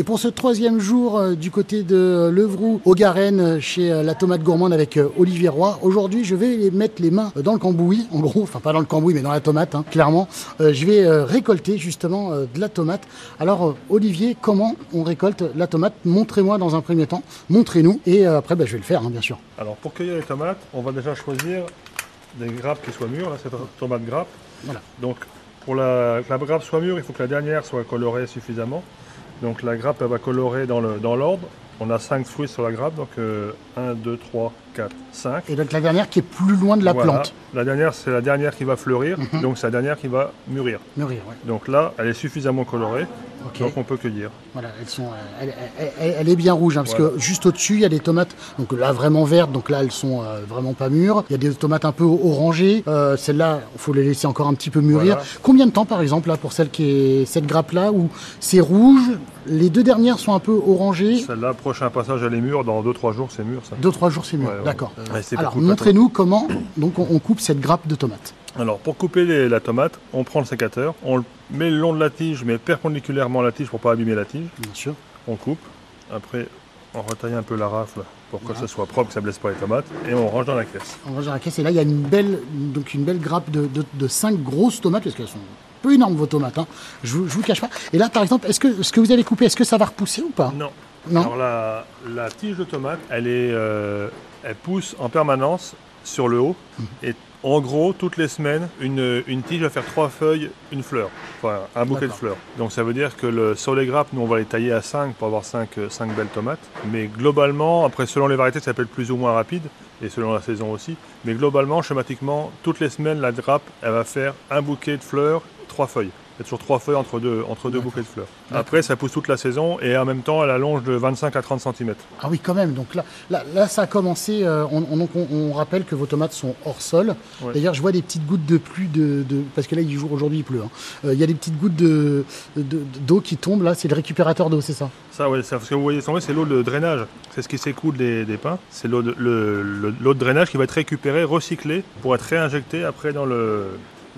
Et pour ce troisième jour euh, du côté de Levroux, au Garenne, euh, chez euh, la tomate gourmande avec euh, Olivier Roy, aujourd'hui je vais les mettre les mains dans le cambouis, en gros, enfin pas dans le cambouis mais dans la tomate, hein, clairement. Euh, je vais euh, récolter justement euh, de la tomate. Alors euh, Olivier, comment on récolte la tomate? Montrez-moi dans un premier temps, montrez-nous et euh, après bah, je vais le faire hein, bien sûr. Alors pour cueillir les tomates, on va déjà choisir des grappes qui soient mûres. Là, c'est tomate grappe. Voilà. Donc pour la, que la grappe soit mûre, il faut que la dernière soit colorée suffisamment. Donc la grappe, elle va colorer dans l'ordre. on a 5 fruits sur la grappe, donc 1, 2, 3, 4, 5. Et donc la dernière qui est plus loin de la Voilà. plante. La dernière, c'est la dernière qui va fleurir, Mhm. donc c'est la dernière qui va mûrir. Mûrir, ouais. Donc là, elle est suffisamment colorée, Donc on peut cueillir. Voilà, elles sont, euh, elle, elle- elle- elle est bien rouge, hein, parce Voilà. que juste au-dessus, il y a des tomates, donc là vraiment vertes, donc là elles sont euh, vraiment pas mûres. Il y a des tomates un peu orangées. Euh, Celles-là, il faut les laisser encore un petit peu mûrir. Voilà. Combien de temps, par exemple, là, pour celle qui est cette grappe-là, où c'est rouge, les deux dernières sont un peu orangées? Celle-là, prochain passage, elle est mûre, dans 2-3 jours, c'est mûr ça. Deux trois jours, c'est mûr. Ouais. D'accord. Ouais, Alors montrez-nous comment donc on, on coupe cette grappe de tomates. Alors, pour couper les- la tomate, on prend le sécateur, on le met le long de la tige, mais perpendiculairement à la tige pour pas abîmer la tige. Bien sûr. On coupe. Après, on retaille un peu la rafle pour que ce soit propre, que ça blesse pas les tomates. Et on range dans la caisse. On va dans la caisse et là il y a une belle, donc une belle grappe de, de, grosses tomates parce qu'elles sont un peu énormes vos tomates. Hein. Je, vous, je vous le cache pas. Et là par exemple, est-ce que ce que vous avez coupé, est-ce que ça va repousser ou pas? Non. Non? Alors, la, la tige de tomate, elle, est, euh, elle pousse en permanence sur le haut. Et en gros, toutes les semaines, une, une tige va faire trois feuilles, une fleur. Enfin, un bouquet de fleurs. Donc ça veut dire que le, sur les grappes, nous, on va les tailler à 5 pour avoir 5, belles tomates. Mais globalement, après, selon les variétés, ça peut être plus ou moins rapide. Et selon la saison aussi. Mais globalement, schématiquement, toutes les semaines, la grappe, elle va faire un bouquet de fleurs, trois feuilles. Il y a toujours trois feuilles entre deux, entre deux bouquets de fleurs. Après, ça pousse toute la saison et en même temps, elle allonge de 25 à 30 cm. Ah oui, quand même. Donc là, là, là, ça a commencé. euh, on, on, donc, on- on rappelle que vos tomates sont hors sol. Ouais. D'ailleurs, je vois des petites gouttes de pluie de, de- parce que là, il jour aujourd'hui, il pleut. hein. Euh, Il y a des petites gouttes de de- d'eau qui tombent là. C'est le récupérateur d'eau, c'est ça? Ça, ça, ce que vous voyez tomber, c'est l'eau de drainage. C'est ce qui s'écoule des, des pins. C'est l'eau de, le- le- l'eau de drainage qui va être récupérée, recyclée, pour être réinjectée après dans le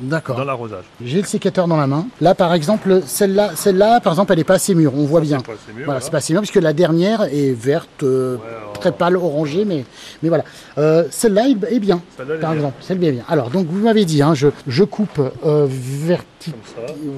D'accord. dans l'arrosage. J'ai le sécateur dans la main. Là, par exemple, celle-là, celle-là, par exemple, elle est pas assez mûre. On voit bien. C'est pas- c'est mieux, Voilà, c'est pas assez mûr puisque la dernière est verte, euh, Ouais, alors, très pâle, orangée, mais, mais voilà. Euh, celle-là est, est bien, Celle-là, elle est par bien. exemple. Celle-là est bien. Alors, donc, vous m'avez dit, hein, je, je coupe euh, verti-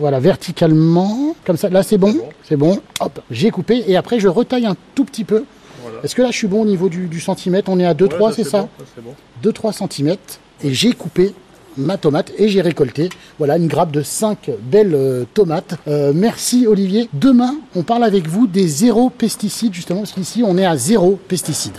voilà, verticalement, comme ça. Là, c'est bon, C'est bon. c'est bon. Hop, j'ai coupé et après, je retaille un tout petit peu. Voilà. Est-ce que là, je suis bon au niveau du, du centimètre? On est à 2-3, Ouais, c'est ça? bon, c'est bon. 2-3 cm et j'ai coupé ma tomate et j'ai récolté voilà une grappe de 5 belles euh, tomates. Euh, merci Olivier. Demain, on parle avec vous des zéro pesticides justement parce qu'ici on est à zéro pesticides.